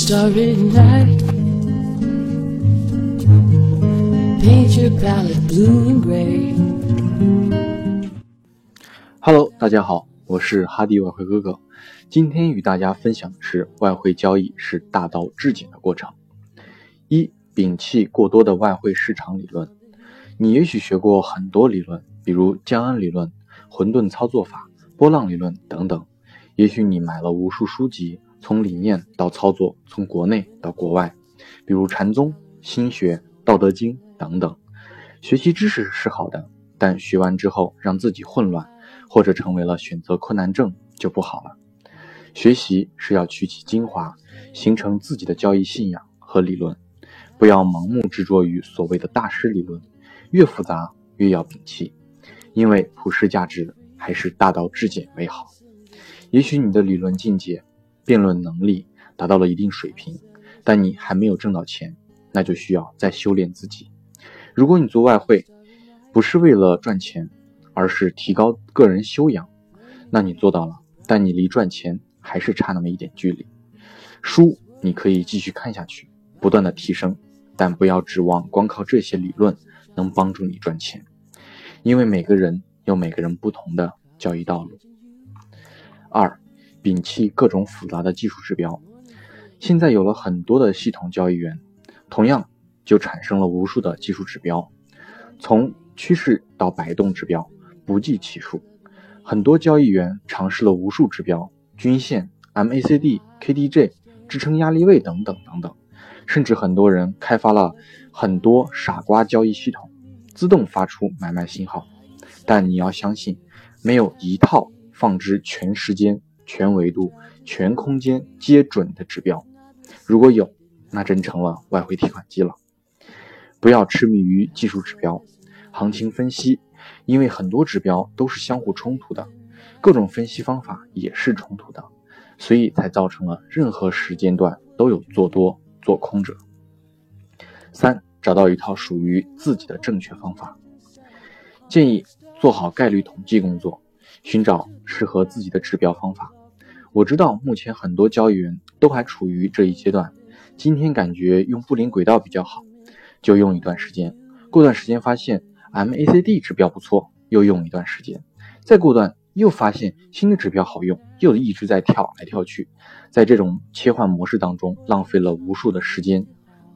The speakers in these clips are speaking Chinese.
starry night. Paint your palette blue and gray. Hello，大家好，我是哈迪外汇哥哥。今天与大家分享的是外汇交易是大道至简的过程。一、摒弃过多的外汇市场理论。你也许学过很多理论，比如江恩理论、混沌操作法、波浪理论等等。也许你买了无数书籍，从理念到操作，从国内到国外，比如禅宗、心学、道德经等等。学习知识是好的，但学完之后让自己混乱。或者成为了选择困难症就不好了。学习是要取其精华，形成自己的交易信仰和理论，不要盲目执着于所谓的大师理论，越复杂越要摒弃，因为普世价值还是大道至简为好。也许你的理论境界、辩论能力达到了一定水平，但你还没有挣到钱，那就需要再修炼自己。如果你做外汇，不是为了赚钱。而是提高个人修养，那你做到了，但你离赚钱还是差那么一点距离。书你可以继续看下去，不断的提升，但不要指望光靠这些理论能帮助你赚钱，因为每个人有每个人不同的交易道路。二，摒弃各种复杂的技术指标。现在有了很多的系统交易员，同样就产生了无数的技术指标，从趋势到摆动指标。不计其数，很多交易员尝试了无数指标、均线、MACD、KDJ、支撑压力位等等等等，甚至很多人开发了很多傻瓜交易系统，自动发出买卖信号。但你要相信，没有一套放之全时间、全维度、全空间皆准的指标。如果有，那真成了外汇提款机了。不要痴迷于技术指标，行情分析。因为很多指标都是相互冲突的，各种分析方法也是冲突的，所以才造成了任何时间段都有做多做空者。三，找到一套属于自己的正确方法。建议做好概率统计工作，寻找适合自己的指标方法。我知道目前很多交易员都还处于这一阶段，今天感觉用布林轨道比较好，就用一段时间，过段时间发现。MACD 指标不错，又用一段时间，再过段又发现新的指标好用，又一直在跳来跳去，在这种切换模式当中，浪费了无数的时间、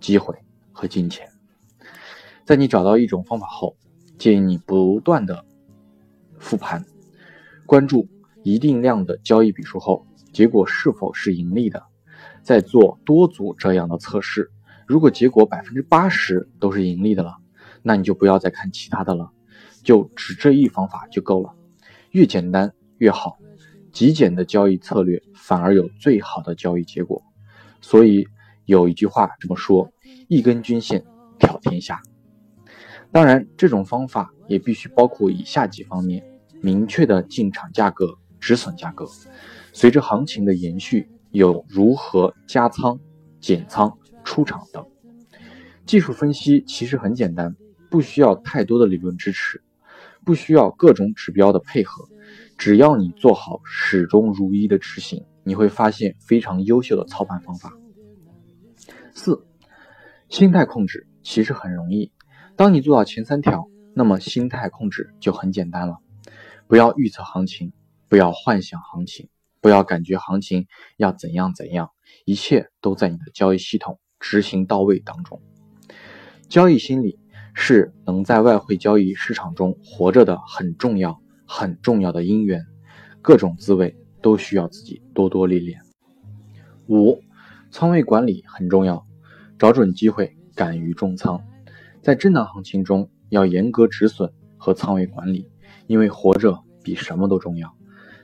机会和金钱。在你找到一种方法后，建议你不断的复盘，关注一定量的交易笔数后，结果是否是盈利的，再做多组这样的测试，如果结果百分之八十都是盈利的了。那你就不要再看其他的了，就只这一方法就够了，越简单越好，极简的交易策略反而有最好的交易结果。所以有一句话这么说：一根均线挑天下。当然，这种方法也必须包括以下几方面：明确的进场价格、止损价格，随着行情的延续，有如何加仓、减仓、出场等。技术分析其实很简单。不需要太多的理论支持，不需要各种指标的配合，只要你做好始终如一的执行，你会发现非常优秀的操盘方法。四，心态控制其实很容易，当你做到前三条，那么心态控制就很简单了。不要预测行情，不要幻想行情，不要感觉行情要怎样怎样，一切都在你的交易系统执行到位当中。交易心理。是能在外汇交易市场中活着的很重要、很重要的因缘，各种滋味都需要自己多多历练。五，仓位管理很重要，找准机会，敢于重仓。在震荡行情中，要严格止损和仓位管理，因为活着比什么都重要。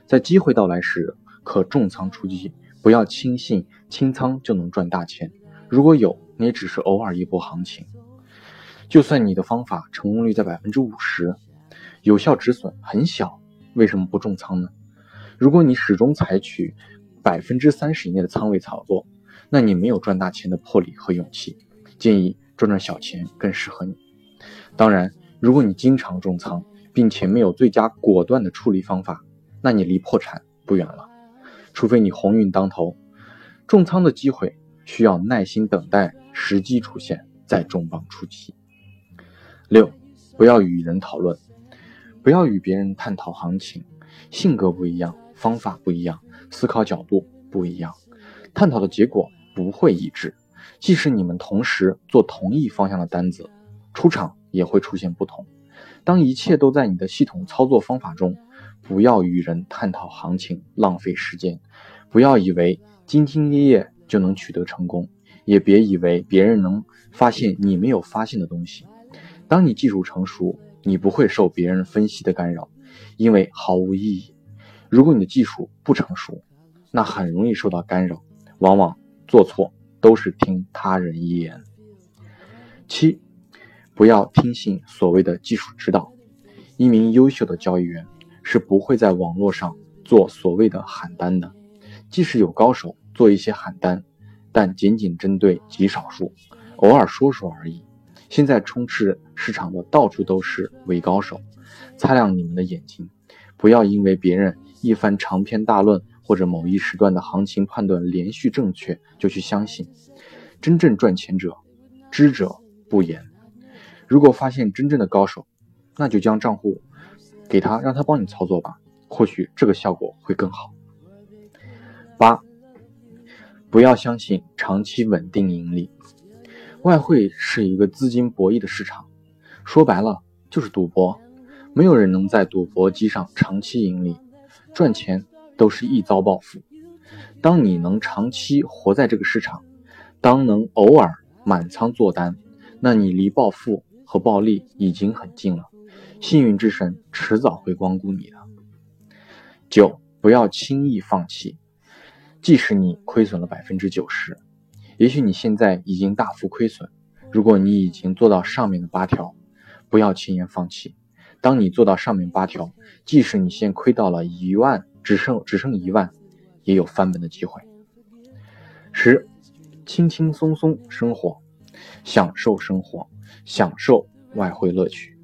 在机会到来时，可重仓出击，不要轻信清仓就能赚大钱。如果有，那也只是偶尔一波行情。就算你的方法成功率在百分之五十，有效止损很小，为什么不重仓呢？如果你始终采取百分之三十以内的仓位操作，那你没有赚大钱的魄力和勇气。建议赚赚小钱更适合你。当然，如果你经常重仓，并且没有最佳果断的处理方法，那你离破产不远了。除非你鸿运当头，重仓的机会需要耐心等待时机出现，再重磅出击。六，不要与人讨论，不要与别人探讨行情，性格不一样，方法不一样，思考角度不一样，探讨的结果不会一致。即使你们同时做同一方向的单子，出场也会出现不同。当一切都在你的系统操作方法中，不要与人探讨行情，浪费时间。不要以为兢兢业业就能取得成功，也别以为别人能发现你没有发现的东西。当你技术成熟，你不会受别人分析的干扰，因为毫无意义。如果你的技术不成熟，那很容易受到干扰，往往做错都是听他人一言。七，不要听信所谓的技术指导。一名优秀的交易员是不会在网络上做所谓的喊单的。即使有高手做一些喊单，但仅仅针对极少数，偶尔说说而已。现在充斥市场的到处都是伪高手，擦亮你们的眼睛，不要因为别人一番长篇大论或者某一时段的行情判断连续正确就去相信。真正赚钱者，知者不言。如果发现真正的高手，那就将账户给他，让他帮你操作吧，或许这个效果会更好。八，不要相信长期稳定盈利。外汇是一个资金博弈的市场，说白了就是赌博。没有人能在赌博机上长期盈利，赚钱都是一遭暴富。当你能长期活在这个市场，当能偶尔满仓做单，那你离暴富和暴利已经很近了。幸运之神迟早会光顾你的。九，不要轻易放弃。即使你亏损了百分之九十，也许你现在已经大幅亏损。如果你已经做到上面的八条，不要轻言放弃。当你做到上面八条，即使你现亏到了一万，只剩只剩一万，也有翻本的机会。十，轻轻松松生活，享受生活，享受外汇乐趣。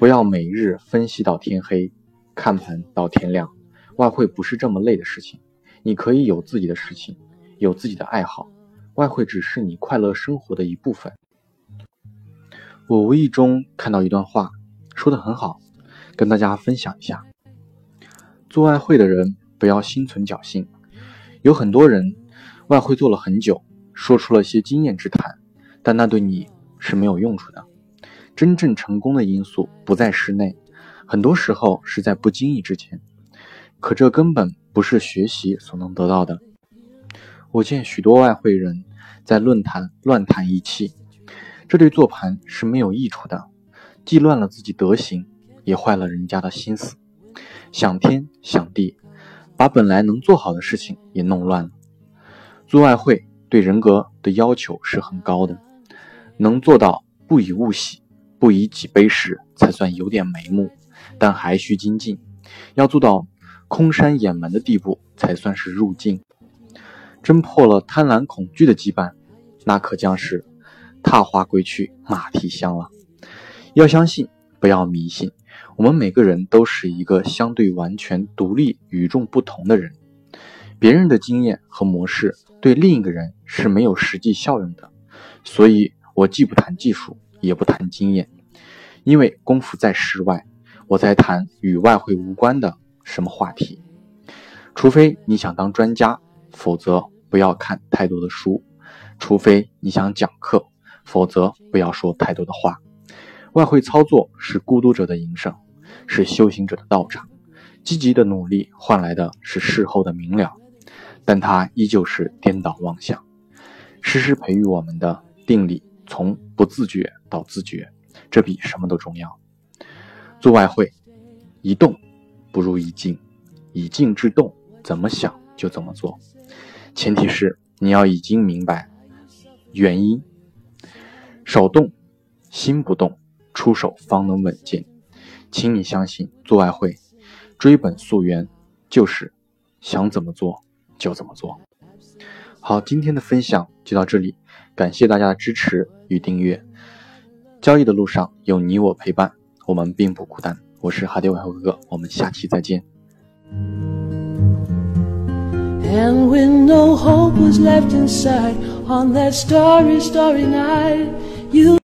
不要每日分析到天黑，看盘到天亮。外汇不是这么累的事情。你可以有自己的事情，有自己的爱好，外汇只是你快乐生活的一部分。我无意中看到一段话，说的很好，跟大家分享一下。做外汇的人不要心存侥幸，有很多人外汇做了很久，说出了些经验之谈，但那对你是没有用处的。真正成功的因素不在室内，很多时候是在不经意之间。可这根本不是学习所能得到的。我见许多外汇人在论坛乱谈一气，这对做盘是没有益处的，既乱了自己德行，也坏了人家的心思。想天想地，把本来能做好的事情也弄乱了。做外汇对人格的要求是很高的，能做到不以物喜，不以己悲时，才算有点眉目，但还需精进，要做到。空山掩门的地步才算是入境，真破了贪婪恐惧的羁绊，那可将是踏花归去马蹄香了。要相信，不要迷信。我们每个人都是一个相对完全独立、与众不同的人。别人的经验和模式对另一个人是没有实际效用的。所以我既不谈技术，也不谈经验，因为功夫在室外，我在谈与外汇无关的。什么话题？除非你想当专家，否则不要看太多的书；除非你想讲课，否则不要说太多的话。外汇操作是孤独者的营生，是修行者的道场。积极的努力换来的是事后的明了，但它依旧是颠倒妄想。时时培育我们的定力，从不自觉到自觉，这比什么都重要。做外汇，一动。不如一静，以静制动，怎么想就怎么做。前提是你要已经明白原因，手动心不动，出手方能稳健。请你相信，做外汇追本溯源，就是想怎么做就怎么做。好，今天的分享就到这里，感谢大家的支持与订阅。交易的路上有你我陪伴，我们并不孤单。我是哈迪外汇哥哥，我们下期再见。And when no hope was left inside on that starry, starry night, you